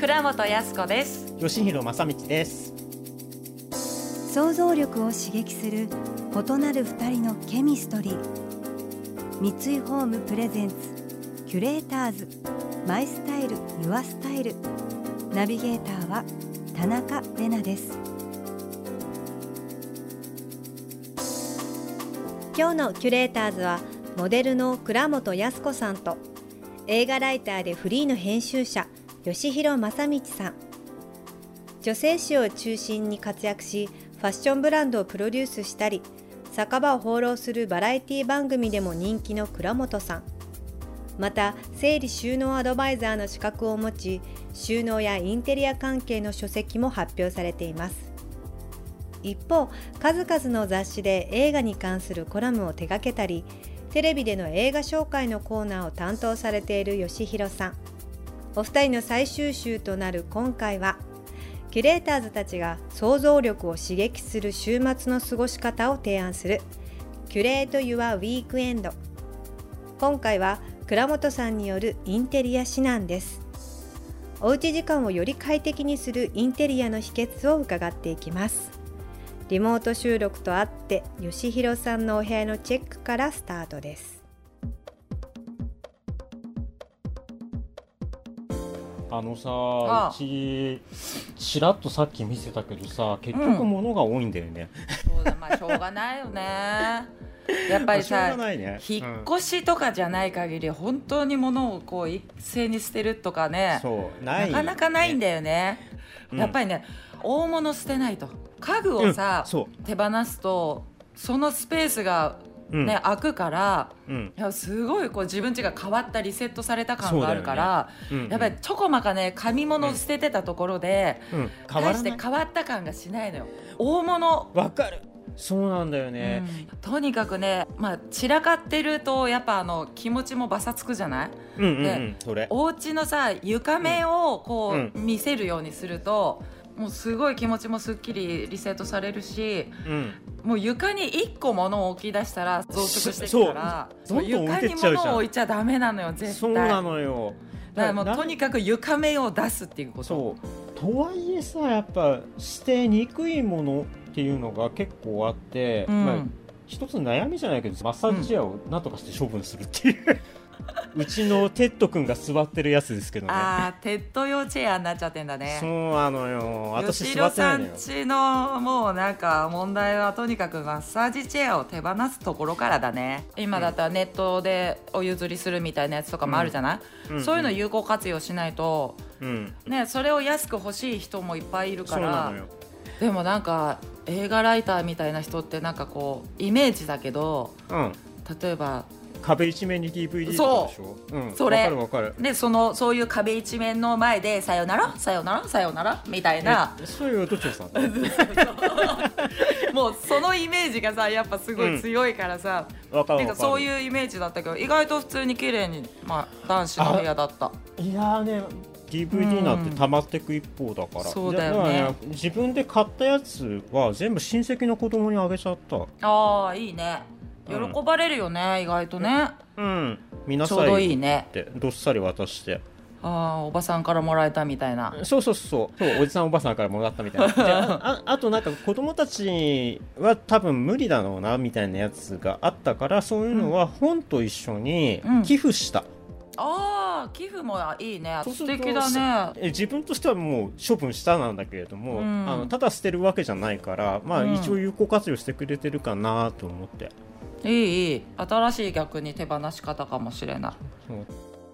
倉本康子です。吉弘正道です。想像力を刺激する異なる二人のケミストリー。三井ホームプレゼンツキュレーターズ。マイスタイルユアスタイル。ナビゲーターは田中れなです。今日のキュレーターズはモデルの倉本康子さんと映画ライターでフリーの編集者吉弘正道さん。女性誌を中心に活躍しファッションブランドをプロデュースしたり酒場を放浪するバラエティ番組でも人気の倉本さん。また整理収納アドバイザーの資格を持ち収納やインテリア関係の書籍も発表されています。一方数々の雑誌で映画に関するコラムを手掛けたりテレビでの映画紹介のコーナーを担当されている吉弘さん。お二人の最終週となる今回はキュレーターズたちが想像力を刺激する週末の過ごし方を提案するキュレート・ユア・ウィークエンド。今回は倉本さんによるインテリア指南です。おうち時間をより快適にするインテリアの秘訣を伺っていきます。リモート収録とあって吉弘さんのお部屋のチェックからスタートです。あのさああうちちらっとさっき見せたけどさ結局物が多いんだよね、そうだまあしょうがないよね。やっぱりさがないね。引っ越しとかじゃない限り本当に物をこう一斉に捨てるとかうんね。そうなないかなかないんだよね、うん。やっぱりね大物捨てないと。家具をさ、そ手放すとそのスペースがう、うんね、空くからうん。いやすごいこう自分家が変わったリセットされた感があるから、うんやっぱりちょこまかね紙物を捨ててたところで、大して変わった感がしないのよ。大物。わかる。そうなんだよね、うん。とにかくね、まあ、散らかってるとやっぱあの気持ちもバサつくじゃない？うん、うんうん。でそれ。お家のさ床面をこう、うん。見せるようにするともうすごい気持ちもすっきりリセットされるしうん。もう床に1個物を置き出したら増殖してくから床に物を置いちゃダメなのよ絶対そうなのよ。だからもうなとにかく床面を出すっていうこと。そう。とはいえさやっぱ捨てにくいものっていうのが結構あって、うん。まあ、一つ悩みじゃないけどマッサージチェアを何とかして処分するっていう、うちのテッド君が座ってるやつですけどね。ああテッド用チェアになっちゃってんだね。そうなのよ。私吉座ってないのよ。ちのもうなんか問題はとにかくマッサージチェアを手放すところからだね。今だったらネットでお譲りするみたいなやつとかもあるじゃない、うん。そういうの有効活用しないと、うん。ね、それを安く欲しい人もいっぱいいるから。そうなのよ。でもなんか映画ライターみたいな人ってなんかこうイメージだけどうん。例えば壁一面に DVD とかでしょ？うん、それ。わかるわかる。でそのそういう壁一面の前で「さよなら？さよなら？さよなら」みたいな。えそういうどっちさ？ん もうそのイメージがさやっぱすごい強いからさ、わかるわかる。なんかそういうイメージだったけど意外と普通に綺麗にまあ男子の部屋だった。いやーね DVD なんて溜まってく一方だから、そうだよね。から自分で買ったやつは全部親戚の子供にあげちゃった。ああいいね喜うん。ばれるよね、意外とね。うん。皆さんちょうどいいね。ってどっさり渡して。ああおばさんからもらえたみたいな。そうそうそう。そうおじさんおばさんからもらったみたいな。でああとなんか子供たちは多分無理だろうなみたいなやつがあったからそういうのは本と一緒にうん。寄付した、ああ寄付もいいね。素そうすると敵だね。え自分としてはもう処分したなんだけれども、うん。あのただ捨てるわけじゃないから、まあ、うん。一応有効活用してくれてるかなと思って、いいいい。新しい逆に手放し方かもしれなそう。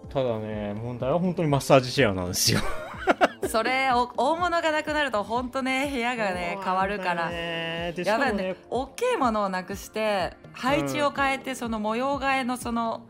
ただね問題は本当にマッサージチェアなんですよ。い それお大物がなくなると本当ね部屋がね変わるから。やばいね。大きいものをなくして配置を変えて、その模様替えのその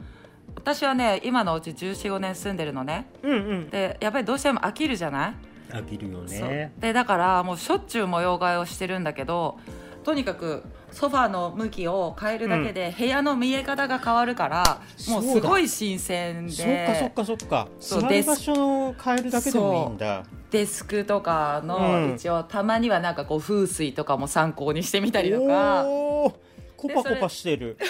私はね今のうち1415年住んでるのね。うんうん。でやっぱりどうしても飽きるじゃない？飽きるよね。でだからもうしょっちゅう模様替えをしてるんだけどとにかくソファーの向きを変えるだけで部屋の見え方が変わるから、もうすごい新鮮で。そっかそっかそっか。そう座る場所を変えるだけでもいいんだ。デスクとかうのん。一応たまにはなんかこう風水とかも参考にしてみたりとか。コパコパしてる。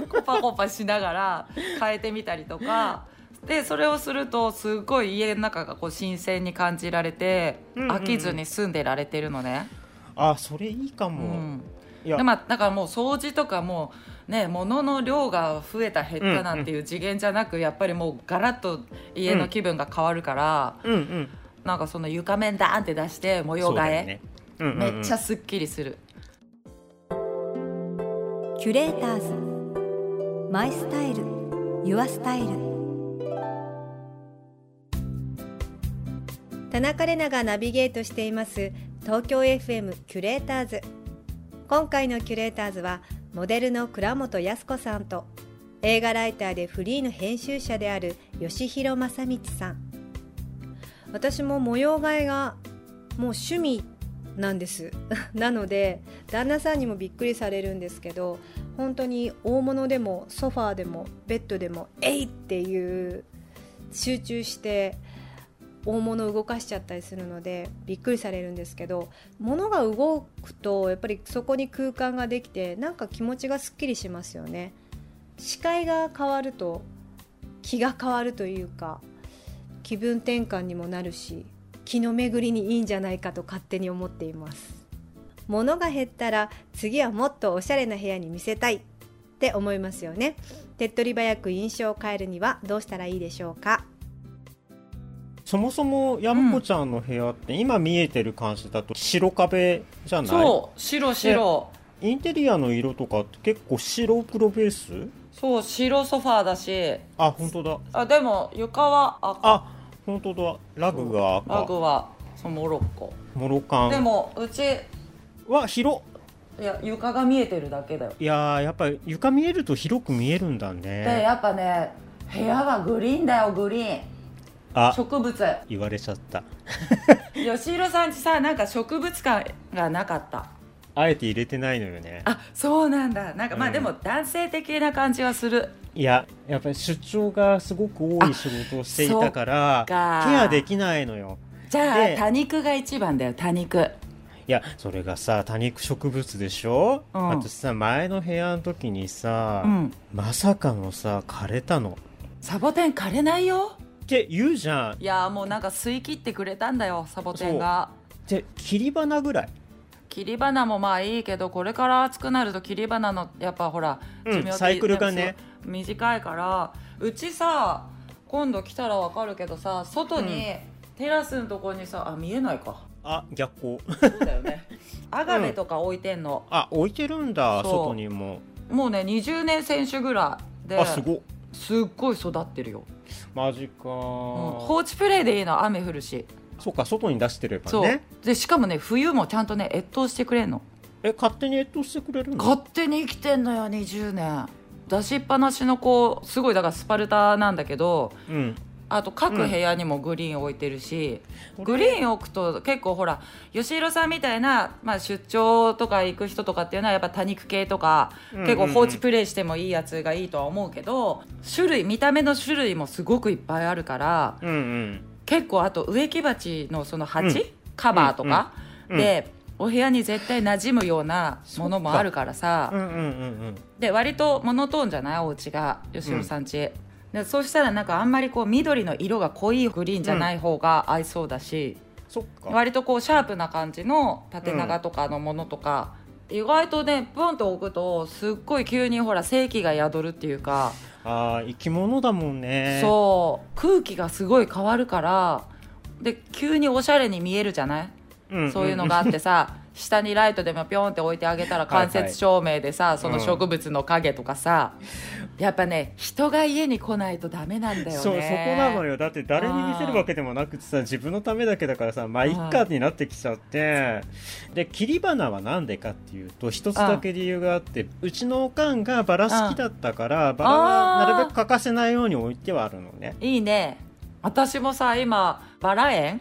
そう。コパコパしながら変えてみたりとか。でそれをするとすごい家の中がこう新鮮に感じられて、うんうんうん。飽きずに住んでられてるのね。あそれいいかうも、ん。いや。でまあ、だからもう掃除とかもね物の量が増えた減ったなんていう次元じゃなく、やっぱりもうガラッと家の気分が変わるから、うんうん。なんかその床面ダーンって出して模様替え、ね。うんうんうん。めっちゃすっきりする。キュレーターズ。マイスタイル。ユアスタイル。田中れながナビゲートしています東京 FM キュレーターズ今回のキュレーターズはモデルの倉本康子さんと映画ライターでフリーの編集者である吉弘正道さん私も模様替えがもう趣味なんです なので旦那さんにもびっくりされるんですけど本当に大物でもソファーでもベッドでも「えい!」っていう集中して大物を動かしちゃったりするのでびっくりされるんですけど物が動くとやっぱりそこに空間ができてなんか気持ちがすっきりしますよね。視界が変わると気が変わるというか気分転換にもなるし気の巡りにいいんじゃないかと勝手に思っています。物が減ったら次はもっとおしゃれな部屋に見せたいって思いますよね。手っ取り早く印象を変えるにはどうしたらいいでしょうか？そもそもやんこちゃんの部屋って、今見えてる感じだと白壁じゃない？そう白白。インテリアの色とかって結構白黒ベース？そう白ソファーだし。あ本当だ。あでも床は赤。あ本当だ。ラグが赤。ラグはそうモロッコ。モロカン。でもうち。わ広っ。いや床が見えてるだけだよ。いやーやっぱり床見えると広く見えるんだでねやっぱね部屋はグリーンだよグリーンあ。植物。言われちゃった。吉弘さんちさなんか植物感がなかった。あえて入れてないのよね。あそうなんだ。なんかまあうん。でも男性的な感じはする。いややっぱり出張がすごく多い仕事をしていたからケアできないのよ。じゃあで多肉が一番だよ多肉。いやそれがさ多肉植物でしょ、うん。私さ前の部屋の時にさ、うん。まさかのさ枯れたの。サボテン枯れないよって言うじゃん。いやもうなんか吸い切ってくれたんだよサボテンが。で切り花ぐらい。切り花もまあいいけどこれから暑くなると切り花のやっぱほらうん寿命ってサイクルがね。短いから。うちさ今度来たらわかるけどさ外に、テラスのとこにさあ見えないか。あ逆光。そうだよね。アガベとか置いてんの、あ置いてるんだ外にも。もうね20年選手ぐらいであすごっ。すっごい育ってるよ、マジか、うん放置プレイでいいの雨降るし。そっか外に出してればそう、ねでしかもね冬もちゃんとね越冬してくれんの。え勝手に越冬してくれるの？勝手に生きてんのよ20年。出しっぱなしの子すごいだからスパルタなんだけどうんあと各部屋にもグリーン置いてるし、うんグリーン置くと結構ほら吉弘さんみたいな、まあ、出張とか行く人とかっていうのはやっぱ多肉系とか、うんうんうん。結構放置プレイしてもいいやつがいいとは思うけど種類見た目の種類もすごくいっぱいあるからうんうん。結構あと植木鉢のその鉢、うん。カバーとか、うんうんでお部屋に絶対馴染むようなものもあるからさ、うんうんうんうん。で割とモノトーンじゃない？お家が。吉野さん家、でそうしたらなんかあんまりこう緑の色が濃いグリーンじゃない方が合いそうだし、そっか。割とこうシャープな感じの縦長とかのものとか、意外とねポンと置くとすっごい急にほら生気が宿るっていうか、あー生き物だもんね。そう。空気がすごい変わるからで急におしゃれに見えるじゃない、うんんん。そういうのがあってさ下にライトでもピョンって置いてあげたらはいはい。間接照明でさ、そのうん植物の影とかさ、やっぱね人が家に来ないとダメなんだよね。そうそこなのよ。だって誰に見せるわけでもなくてさ自分のためだけだからさまあいっかになってきちゃって。で切り花はなんでかっていうと一つだけ理由があってうちのおかんがバラ好きだったからバラはなるべく欠かせないように置いてはあるのね。いいね。私もさ今バラ園うんうんうん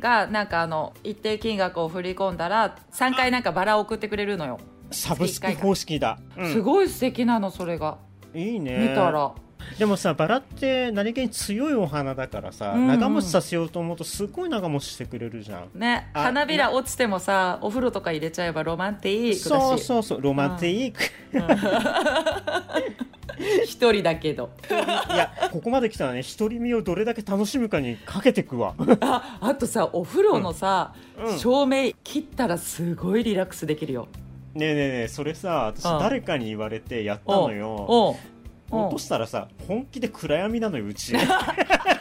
がなんかあの一定金額を振り込んだら3回なんかバラ送ってくれるのよ、サブスク方式だ、うん。すごい素敵なのそれが、いいね。見たら。でもさバラって何気に強いお花だからさ、うんうん。長持ちさせようと思うとすごい長持ちしてくれるじゃん。ねあ花びら落ちてもさお風呂とか入れちゃえばロマンティークだし。そうそうそうロマンティック、一人だけど。いやここまで来たらね独り身をどれだけ楽しむかにかけてくわ。ああとさお風呂のさ、うん。うん。照明切ったらすごいリラックスできるよ。ねえねえねえそれさ私うん。誰かに言われてやったのよ。落としたらさ本気で暗闇なのようち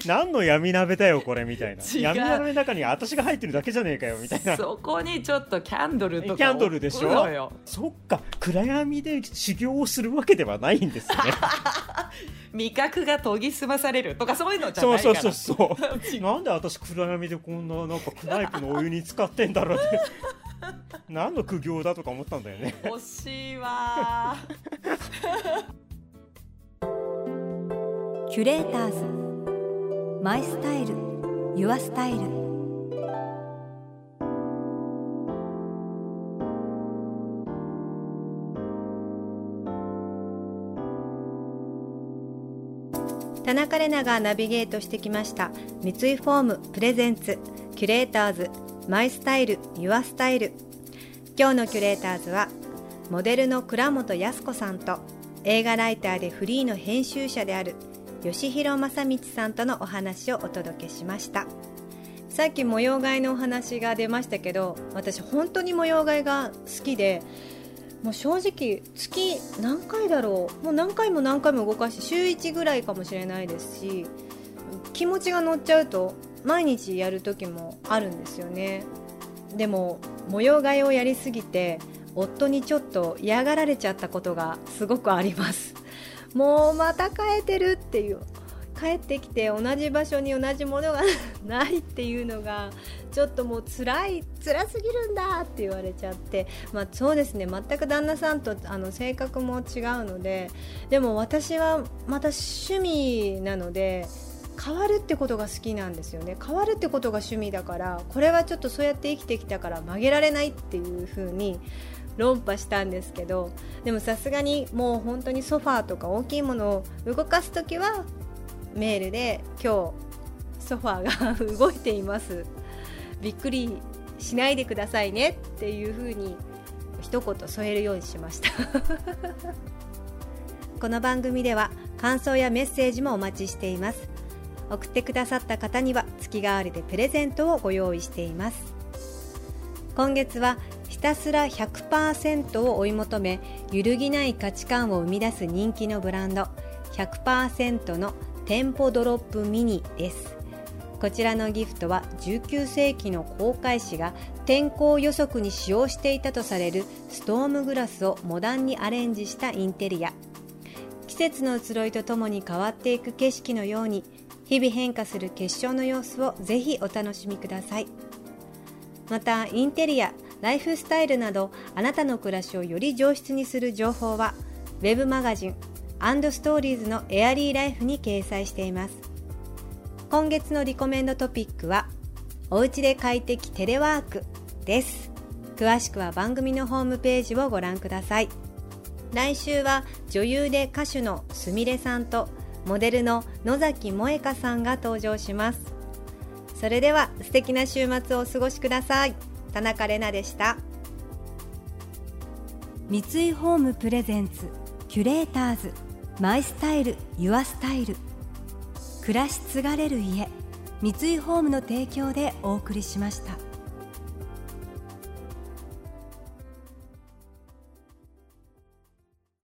何の闇鍋だよこれみたいな。闇鍋の中に私が入ってるだけじゃねえかよみたいな。そこにちょっとキャンドルとかキャンドルでしょ？そっか。暗闇で修行をするわけではないんですね。味覚が研ぎ澄まされるとかそういうのじゃそうないから。そうそうそう なんで私暗闇でこんななんかクナイプのお湯に使ってんだろうって。何の苦行だとか思ったんだよね。欲しいわ。キュレーターズMy Style Your Style。田中れながナビゲートしてきました。三井ホーム presents キュレーターズ My Style Your Style。今日のキュレーターズはモデルの倉本康子さんと映画ライターでフリーの編集者である吉弘正道さんとのお話をお届けしました。さっき模様替えのお話が出ましたけど私本当に模様替えが好きでもう正直月何回だろう。もう何回も何回も動かして週1ぐらいかもしれないですし気持ちが乗っちゃうと毎日やる時もあるんですよね。でも模様替えをやりすぎて夫にちょっと嫌がられちゃったことがすごくあります。もうまた変えてるっていう帰ってきて同じ場所に同じものがないっていうのがちょっともう辛い辛すぎるんだって言われちゃってまあそうですね。全く旦那さんとあの性格も違うのででも私はまた趣味なので変わるってことが好きなんですよね。変わるってことが趣味だからこれはちょっとそうやって生きてきたから曲げられないっていう風に論破したんですけどでもさすがにもう本当にソファーとか大きいものを動かす時はメールで今日ソファーが動いています。びっくりしないでくださいね。っていう風に一言添えるようにしました。この番組では感想やメッセージもお待ちしています。送ってくださった方には月替わりでプレゼントをご用意しています。今月はひたすら100%を追い求め揺るぎない価値観を生み出す人気のブランド。100%の店舗ドロップミニです。こちらのギフトは19世紀の航海士が天候予測に使用していたとされるストームグラスをモダンにアレンジしたインテリア。季節の移ろいとともに変わっていく景色のように日々変化する結晶の様子をぜひお楽しみください。またインテリアライフスタイルなどあなたの暮らしをより上質にする情報はウェブマガジンストーリーズのエアリーライフに掲載しています。今月のリコメンドトピックはおうちで快適テレワークです。詳しくは番組のホームページをご覧ください。来週は女優で歌手のすみれさんとモデルの野崎萌香さんが登場します。それでは素敵な週末をお過ごしください。田中れなでした三井ホームプレゼンツキュレーターズマイスタイルユアスタイル暮らし継がれる家三井ホームの提供でお送りしました。